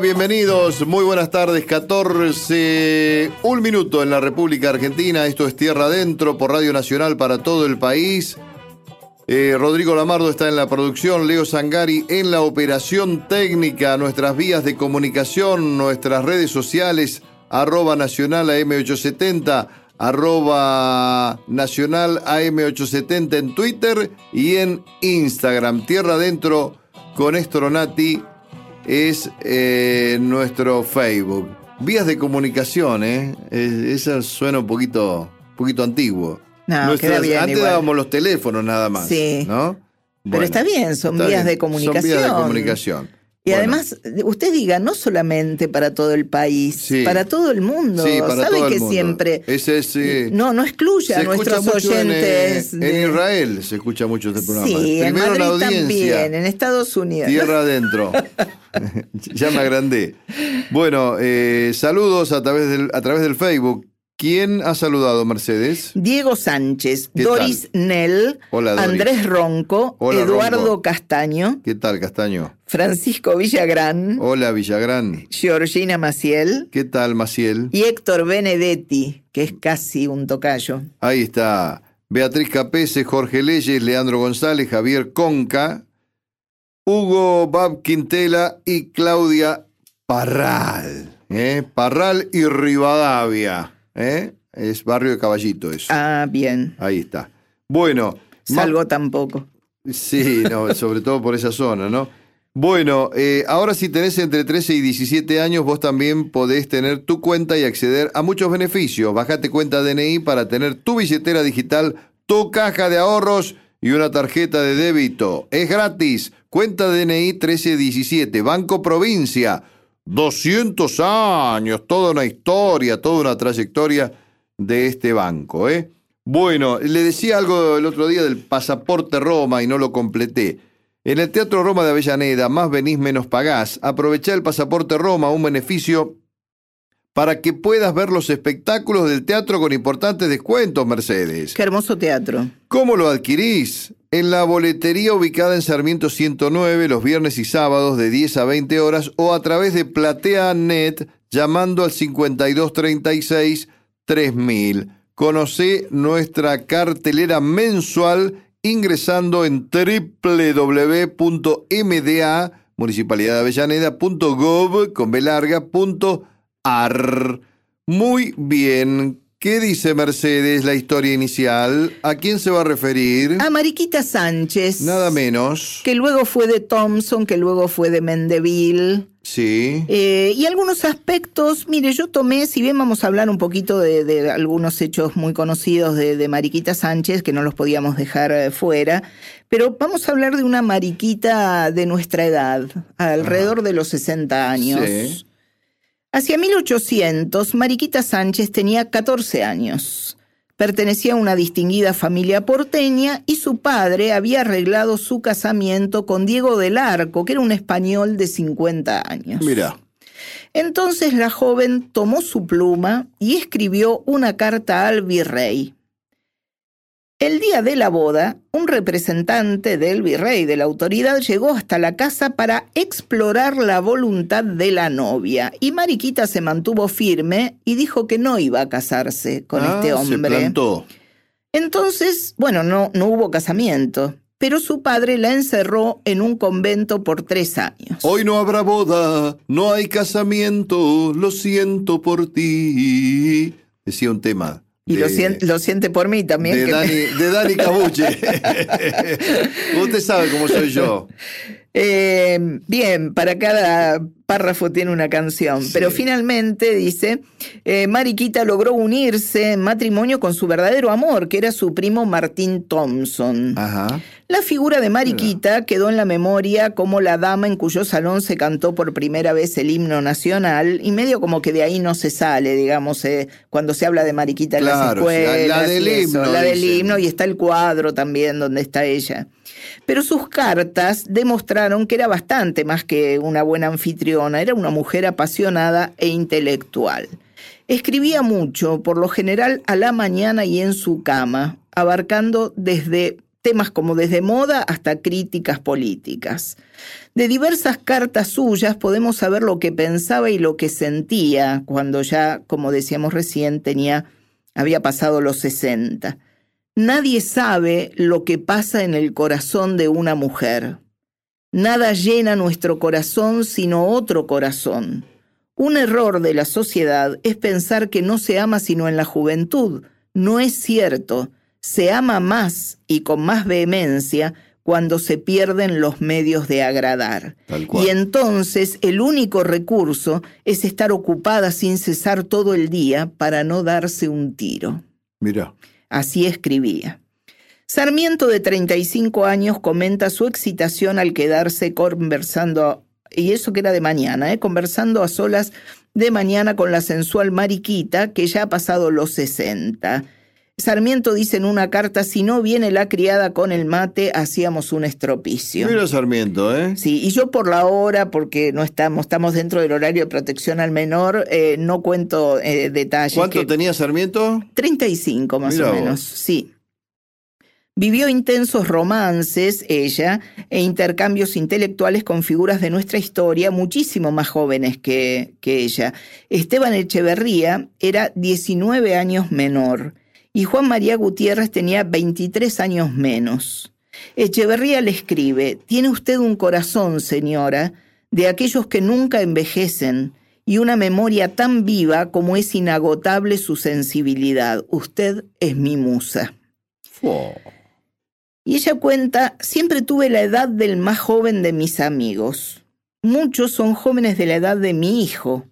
Bienvenidos. Muy buenas tardes. 14, un minuto en la República Argentina. Esto es Tierra Adentro por Radio Nacional para todo el país. Eh, Rodrigo Lamardo está en la producción, Leo Sangari en la operación técnica, nuestras vías de comunicación, nuestras redes sociales, arroba nacional AM870, arroba nacional AM870 en Twitter y en Instagram. Tierra Adentro con Estronati es eh, nuestro Facebook. Vías de comunicación, ¿eh? Eso suena un poquito, poquito antiguo. No, queda bien antes igual. dábamos los teléfonos nada más. Sí. ¿no? Pero está bien, son está vías bien. de comunicación. Son vías de comunicación. Y Bueno, además, usted diga, no solamente para todo el país, Sí. para todo el mundo. Sí, para ¿Sabe todo el que mundo. siempre Ese es, eh, no, no excluye a nuestros en, eh, oyentes? en, Israel se escucha mucho este programa. Sí, en Primero Madrid la audiencia. también, en Estados Unidos. Tierra adentro. ya me agrandé. Bueno, eh, saludos a través, del, a través del Facebook. ¿Quién ha saludado, Mercedes? Diego Sánchez, ¿Qué Doris Nell, Hola, Doris. Andrés Ronco, Hola, Eduardo Ronco. Castaño, ¿Qué tal, Castaño? Francisco Villagrán, Hola, Villagrán. Georgina Maciel ¿Qué tal, Maciel? y Héctor Benedetti, que es casi un tocayo. Ahí está. Beatriz Capese, Jorge Leyes, Leandro González, Javier Conca, Hugo Bab Quintela y Claudia Parral. ¿eh? Parral y Rivadavia. ¿Eh? Es barrio de Caballito eso. Ah, bien. Ahí está. Bueno. Salgo tampoco. Sí, no, sobre todo por esa zona, ¿no? Bueno, eh, ahora si tenés entre 13 y 17 años, vos también podés tener tu cuenta y acceder a muchos beneficios. Bajate cuenta DNI para tener tu billetera digital, tu caja de ahorros y una tarjeta de débito. Es gratis. Cuenta DNI 1317, Banco Provincia. 200 años, toda una historia, toda una trayectoria de este banco, ¿eh? Bueno, le decía algo el otro día del pasaporte Roma y no lo completé. En el Teatro Roma de Avellaneda, más venís menos pagás. Aprovechá el pasaporte Roma, un beneficio para que puedas ver los espectáculos del teatro con importantes descuentos, Mercedes. Qué hermoso teatro. ¿Cómo lo adquirís? En la boletería ubicada en Sarmiento 109 los viernes y sábados de 10 a 20 horas o a través de PlateaNet llamando al 5236 3000. Conocé nuestra cartelera mensual ingresando en www.mda municipalidad de Avellaneda.gov con B larga, punto ar. Muy bien. ¿Qué dice Mercedes la historia inicial? ¿A quién se va a referir? A Mariquita Sánchez. Nada menos. Que luego fue de Thompson, que luego fue de Mendeville. Sí. Eh, y algunos aspectos, mire, yo tomé, si bien vamos a hablar un poquito de, de algunos hechos muy conocidos de, de Mariquita Sánchez, que no los podíamos dejar eh, fuera, pero vamos a hablar de una Mariquita de nuestra edad, alrededor de los 60 años. Sí. Hacia 1800, Mariquita Sánchez tenía 14 años. Pertenecía a una distinguida familia porteña y su padre había arreglado su casamiento con Diego del Arco, que era un español de 50 años. Mira. Entonces la joven tomó su pluma y escribió una carta al virrey. El día de la boda, un representante del virrey de la autoridad llegó hasta la casa para explorar la voluntad de la novia y Mariquita se mantuvo firme y dijo que no iba a casarse con Ah, este Se hombre. plantó. Entonces, bueno, no, no hubo casamiento, pero su padre la encerró en un convento por tres años. Hoy no habrá boda, no hay casamiento, lo siento por ti. Decía un tema. Y de- lo, sien- lo siente por mí también. de que- Dani, de Dani Cabuche. Usted sabe cómo soy yo. Eh, bien, para cada párrafo tiene una canción, Sí. pero finalmente dice, eh, Mariquita logró unirse en matrimonio con su verdadero amor, que era su primo Martín Thompson. Ajá. La figura de Mariquita quedó en la memoria como la dama en cuyo salón se cantó por primera vez el himno nacional y medio como que de ahí no se sale, digamos, eh, cuando se habla de Mariquita en las Claro, escuelas. la del eso, himno, La del dicen. himno y está el cuadro también donde está ella. Pero sus cartas demostraron que era bastante más que una buena anfitriona, era una mujer apasionada e intelectual. Escribía mucho, por lo general a la mañana y en su cama, abarcando desde temas como desde moda hasta críticas políticas. De diversas cartas suyas podemos saber lo que pensaba y lo que sentía cuando ya, como decíamos recién, tenía, había pasado los 60. Nadie sabe lo que pasa en el corazón de una mujer. Nada llena nuestro corazón sino otro corazón. Un error de la sociedad es pensar que no se ama sino en la juventud. No es cierto. Se ama más y con más vehemencia cuando se pierden los medios de agradar. Y entonces el único recurso es estar ocupada sin cesar todo el día para no darse un tiro. Mira. Así escribía. Sarmiento, de 35 años, comenta su excitación al quedarse conversando, y eso que era de mañana, ¿eh? conversando a solas de mañana con la sensual Mariquita, que ya ha pasado los 60 Sarmiento dice en una carta, si no viene la criada con el mate, hacíamos un estropicio. Mira Sarmiento, ¿eh? Sí, y yo por la hora, porque no estamos, estamos dentro del horario de protección al menor, eh, no cuento eh, detalles. ¿Cuánto tenía Sarmiento? 35 más o menos, sí. Vivió intensos romances, ella, e intercambios intelectuales con figuras de nuestra historia muchísimo más jóvenes que, que ella. Esteban Echeverría era 19 años menor y Juan María Gutiérrez tenía 23 años menos. Echeverría le escribe, tiene usted un corazón, señora, de aquellos que nunca envejecen y una memoria tan viva como es inagotable su sensibilidad. Usted es mi musa. Y ella cuenta, siempre tuve la edad del más joven de mis amigos. Muchos son jóvenes de la edad de mi hijo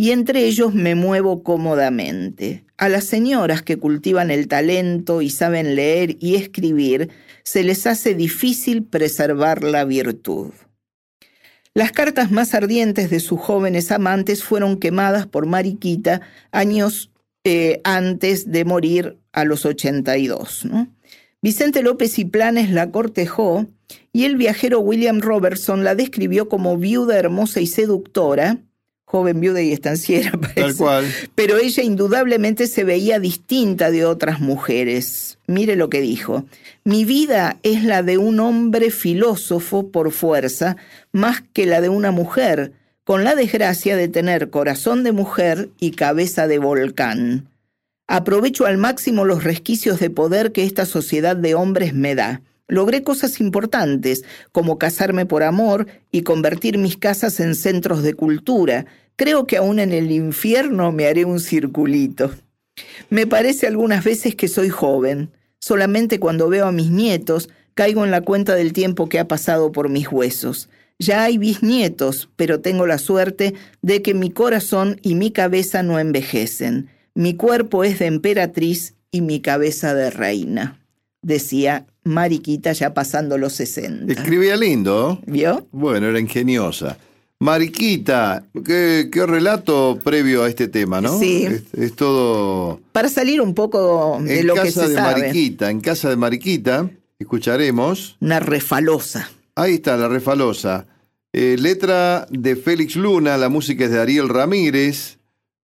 y entre ellos me muevo cómodamente. A las señoras que cultivan el talento y saben leer y escribir, se les hace difícil preservar la virtud. Las cartas más ardientes de sus jóvenes amantes fueron quemadas por Mariquita años eh, antes de morir a los 82. Vicente López y Planes la cortejó y el viajero William Robertson la describió como viuda hermosa y seductora, joven viuda y estanciera, parece. Tal cual. Pero ella indudablemente se veía distinta de otras mujeres. Mire lo que dijo. Mi vida es la de un hombre filósofo por fuerza, más que la de una mujer, con la desgracia de tener corazón de mujer y cabeza de volcán. Aprovecho al máximo los resquicios de poder que esta sociedad de hombres me da. Logré cosas importantes, como casarme por amor y convertir mis casas en centros de cultura. Creo que aún en el infierno me haré un circulito. Me parece algunas veces que soy joven. Solamente cuando veo a mis nietos caigo en la cuenta del tiempo que ha pasado por mis huesos. Ya hay bisnietos, pero tengo la suerte de que mi corazón y mi cabeza no envejecen. Mi cuerpo es de emperatriz y mi cabeza de reina, decía Mariquita ya pasando los 60. Escribía lindo. ¿Vio? Bueno, era ingeniosa. Mariquita, qué, relato previo a este tema, ¿no? Sí. Es, todo. Para salir un poco de lo que se de sabe. Mariquita, en casa de Mariquita, escucharemos. Una refalosa. Ahí está, la refalosa. Eh, letra de Félix Luna, la música es de Ariel Ramírez,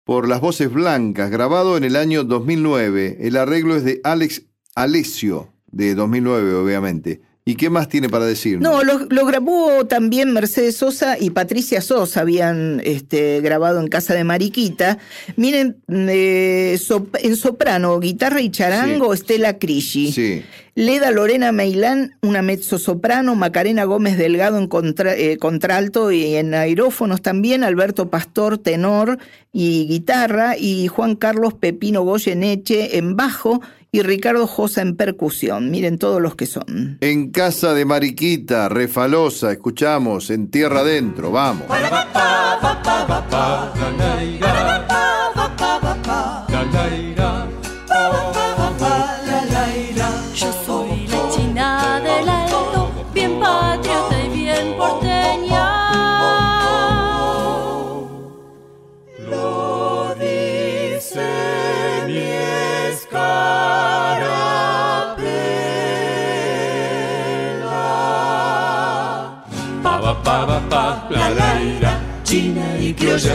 por las voces blancas, grabado en el año 2009. El arreglo es de Alex Alessio de 2009, obviamente. ¿Y qué más tiene para decir? No, lo, grabó también Mercedes Sosa y Patricia Sosa, habían este, grabado en casa de Mariquita. Miren, eh, en soprano, guitarra y charango, Estela Crisci. Sí. Leda Lorena Meilán, una mezzo-soprano, Macarena Gómez Delgado en eh, contralto y en aerófonos también, Alberto Pastor, tenor y guitarra, y Juan Carlos Pepino Goyeneche en bajo y Ricardo Josa en percusión. Miren todos los que son. En casa de Mariquita, Refalosa, escuchamos en Tierra Adentro, vamos.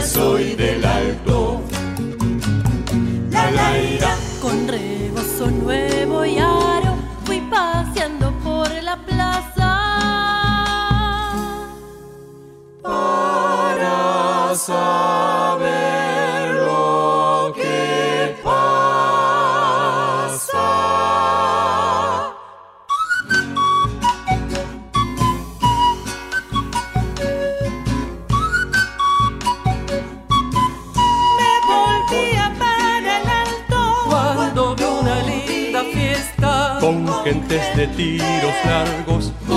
Soy del con gentes de tiros largos. y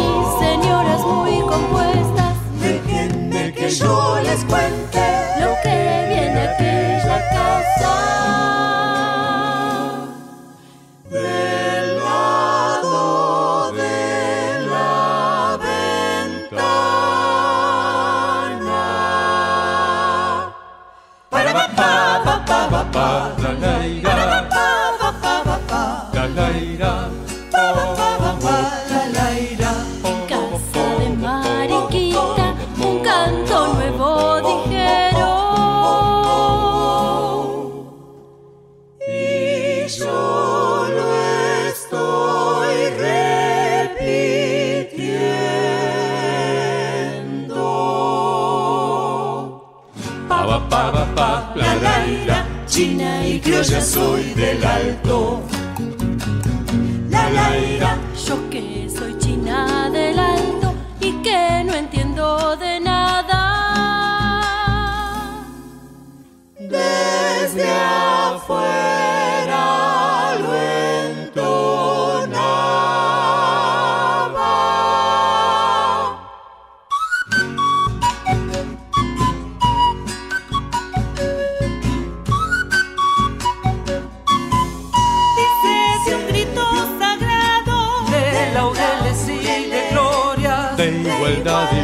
señoras muy compuestas. Déjenme que yo les cuente Lo que viene a aquella casa. del lado de la ventana. Para pa pa China y criolla soy del alto.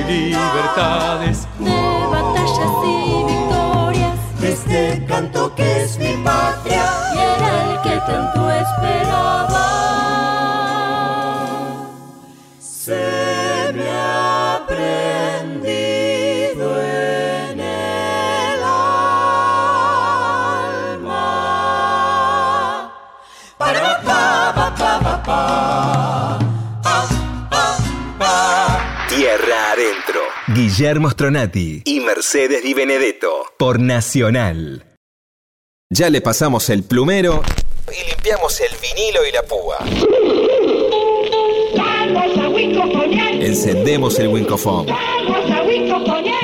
Y libertades, de batallas y victorias Este canto que es mi patria. y era el que tanto esperaba. Se me ha prendido en el alma. Para pa pa pa Guillermo Stronati y Mercedes Di Benedetto por Nacional. Ya le pasamos el plumero y limpiamos el vinilo y la púa. Encendemos el Wincofone.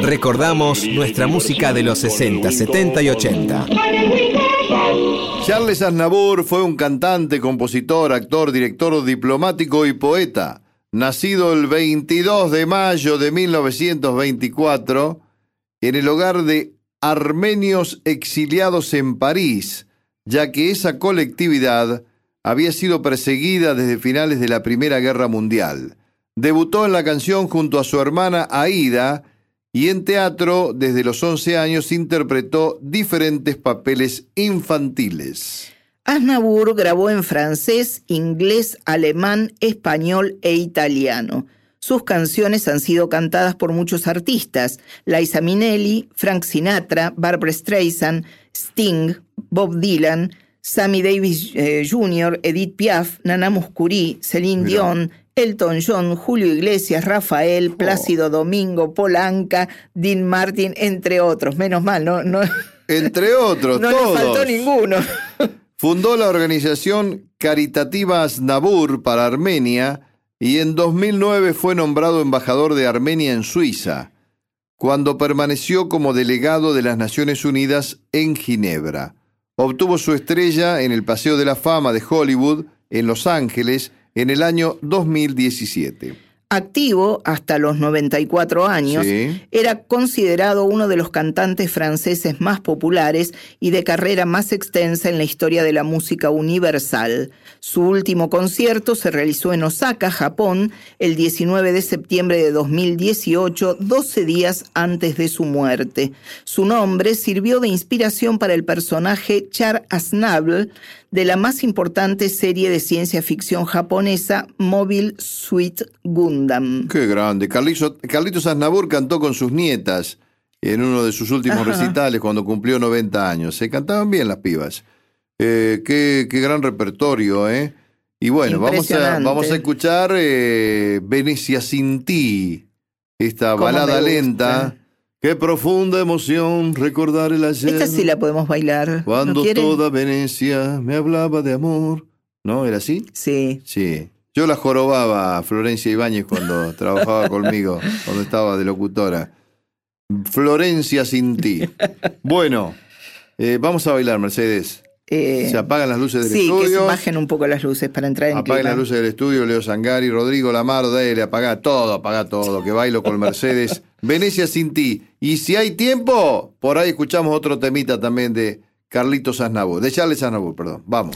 Recordamos nuestra música de los 60, 70 y 80. Charles Aznavour fue un cantante, compositor, actor, director diplomático y poeta. Nacido el 22 de mayo de 1924 en el hogar de armenios exiliados en París, ya que esa colectividad había sido perseguida desde finales de la Primera Guerra Mundial. Debutó en la canción junto a su hermana Aida y en teatro desde los 11 años interpretó diferentes papeles infantiles. Aznavour grabó en francés, inglés, alemán, español e italiano. Sus canciones han sido cantadas por muchos artistas: Liza Minnelli, Frank Sinatra, Barbara Streisand, Sting, Bob Dylan, Sammy Davis eh, Jr., Edith Piaf, Nana Mouskouri, Celine Mirá. Dion, Elton John, Julio Iglesias, Rafael, Plácido Domingo, Polanca, Dean Martin, entre otros. Menos mal, no, no, Entre otros, no todos. faltó ninguno. Fundó la organización caritativa Aznavour para Armenia y en 2009 fue nombrado embajador de Armenia en Suiza, cuando permaneció como delegado de las Naciones Unidas en Ginebra. Obtuvo su estrella en el Paseo de la Fama de Hollywood en Los Ángeles en el año 2017. Activo hasta los 94 años, Sí. era considerado uno de los cantantes franceses más populares y de carrera más extensa en la historia de la música universal. Su último concierto se realizó en Osaka, Japón, el 19 de septiembre de 2018, 12 días antes de su muerte. Su nombre sirvió de inspiración para el personaje Char Aznavour de la más importante serie de ciencia ficción japonesa, Mobile Suit Gundam. Qué grande. Carlitos, Carlitos cantó con sus nietas en uno de sus últimos Ajá. recitales cuando cumplió 90 años. Se cantaban bien las pibas. Eh, qué, qué gran repertorio, ¿eh? Y bueno, vamos a, vamos a escuchar eh, Venecia sin ti, esta balada lenta Qué profunda emoción recordar el ayer. Esta sí la podemos bailar. ¿No Cuando toda Venecia me hablaba de amor. ¿No? ¿Era así? Sí. Sí. Yo la jorobaba a Florencia Ibáñez cuando trabajaba conmigo, cuando estaba de locutora. Florencia sin ti. Bueno, eh, vamos a bailar, Mercedes. Eh, Se apagan las luces del sí, que se estudio. bajen un poco las luces para entrar en Apaguen clima. las luces del estudio, Leo Sangari, Rodrigo Lamar, dale, apaga todo, apaga todo, que bailo con Mercedes. Venecia sin ti. Y si hay tiempo, por ahí escuchamos otro temita también de Carlitos Aznavour, de Charles Aznavour, perdón. Vamos.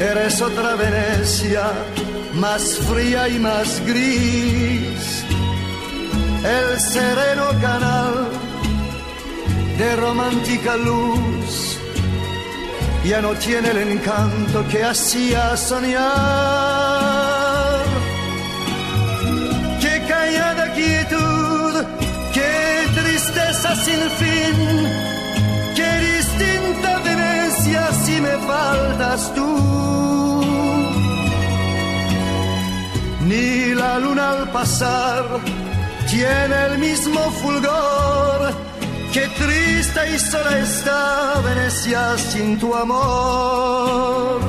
Eres otra Venecia, más fría y más gris. El sereno canal de romántica luz ya no tiene el encanto que hacía soñar. Qué callada quietud, qué tristeza sin fin, si me faltas tú. Ni la luna al pasar tiene el mismo fulgor. Qué triste y sola está Venecia sin tu amor.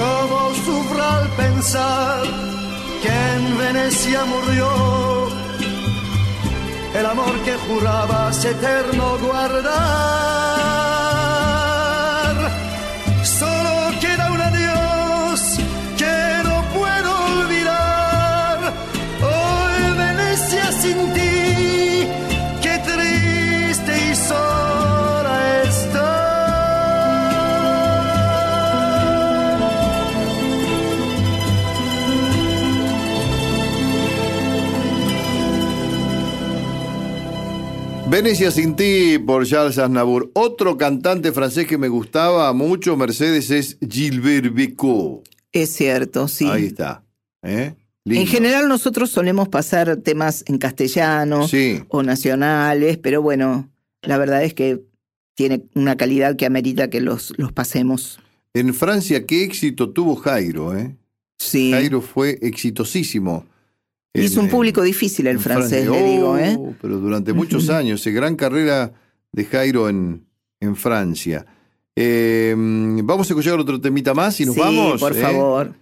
Cómo sufro al pensar que en Venecia murió el amor que jurabas eterno guardar. Venecia sin ti por Charles Aznavour. Otro cantante francés que me gustaba mucho, Mercedes, es Gilbert Bécaud. Es cierto, sí. Ahí está. ¿eh? En general nosotros solemos pasar temas en castellano Sí. o nacionales, pero bueno, la verdad es que tiene una calidad que amerita que los, los pasemos. En Francia, qué éxito tuvo Jairo, ¿eh? Sí. Jairo fue exitosísimo. Y es un público difícil el francés, Francia. le digo, ¿eh? Oh, Pero durante muchos años, eh, gran carrera de Jairo en, en Francia. Eh, vamos a escuchar otro temita más y nos sí, vamos. por ¿eh? favor.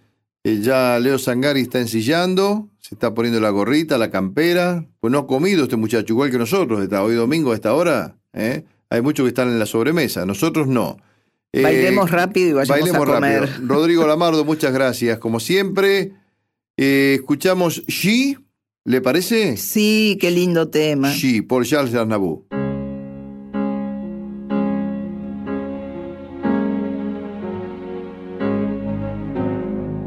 Eh, ya Leo Sangari está ensillando, se está poniendo la gorrita, la campera. Pues no ha comido este muchacho, igual que nosotros. Está hoy domingo a esta hora. ¿eh? Hay muchos que están en la sobremesa, nosotros no. Eh, Bailemos rápido y vayamos bailemos a comer. rápido. Rodrigo Lamardo, muchas gracias. Como siempre, eh, escuchamos She, ¿le parece? Sí, qué lindo tema. She, por Charles Aznavour.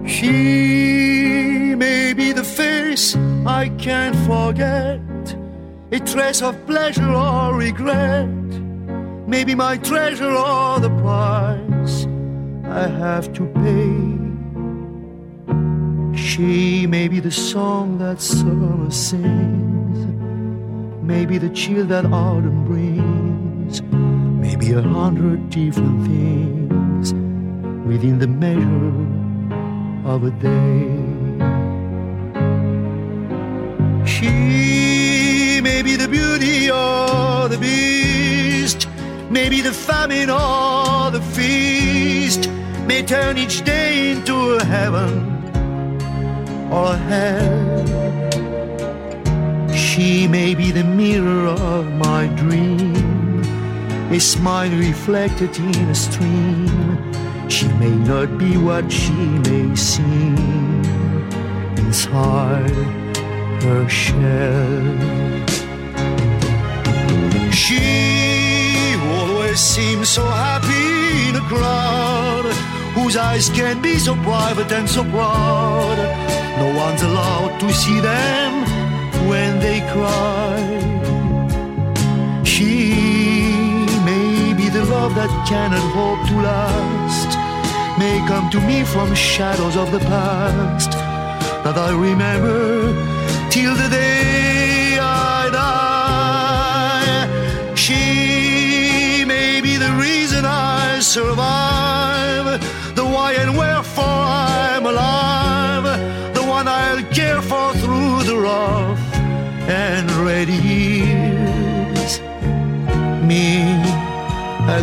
She may be the face I can't forget, a trace of pleasure or regret, maybe my treasure or the price I have to pay. She may be the song that summer sings, maybe the chill that autumn brings, maybe a hundred different things within the measure of a day. She may be the beauty or the beast, maybe the famine or the feast. May turn each day into a heaven or hell. She may be the mirror of my dream, a smile reflected in a stream. She may not be what she may seem inside her shell. She always seems so happy in a crowd whose eyes can be so private and so proud. No one's allowed to see them when they cry. She may be the love that cannot hope to last, may come to me from shadows of the past that I remember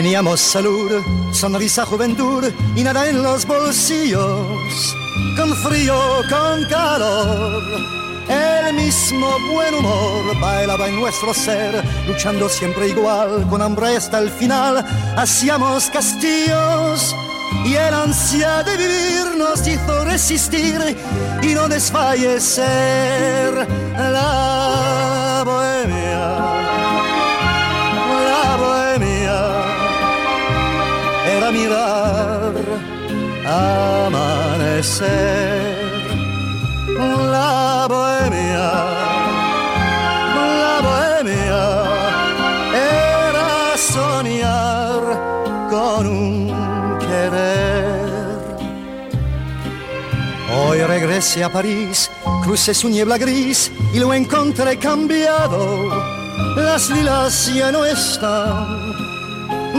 Teníamos salud, sonrisa, juventud y nada en los bolsillos, con frío, con calor. El mismo buen humor bailaba en nuestro ser, luchando siempre igual, con hambre hasta el final. Hacíamos castillos y el ansia de vivir nos hizo resistir y no desfallecer. La amanecer la bohemia, la bohemia era soñar con un querer. Hoy regresé a París, crucé su niebla gris y lo encontré cambiado. Las lilas ya no están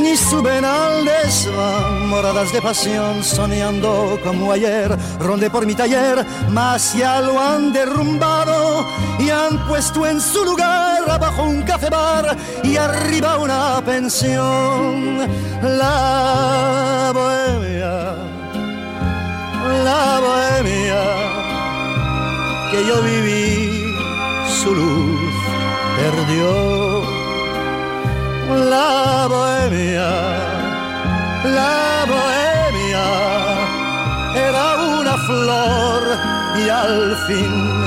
ni suben al desván, moradas de pasión, soñando como ayer, ronde por mi taller, mas ya lo han derrumbado y han puesto en su lugar abajo un café bar y arriba una pensión. La bohemia, la bohemia que yo viví, su luz perdió la bohemia, la bohemia era una flor y al fin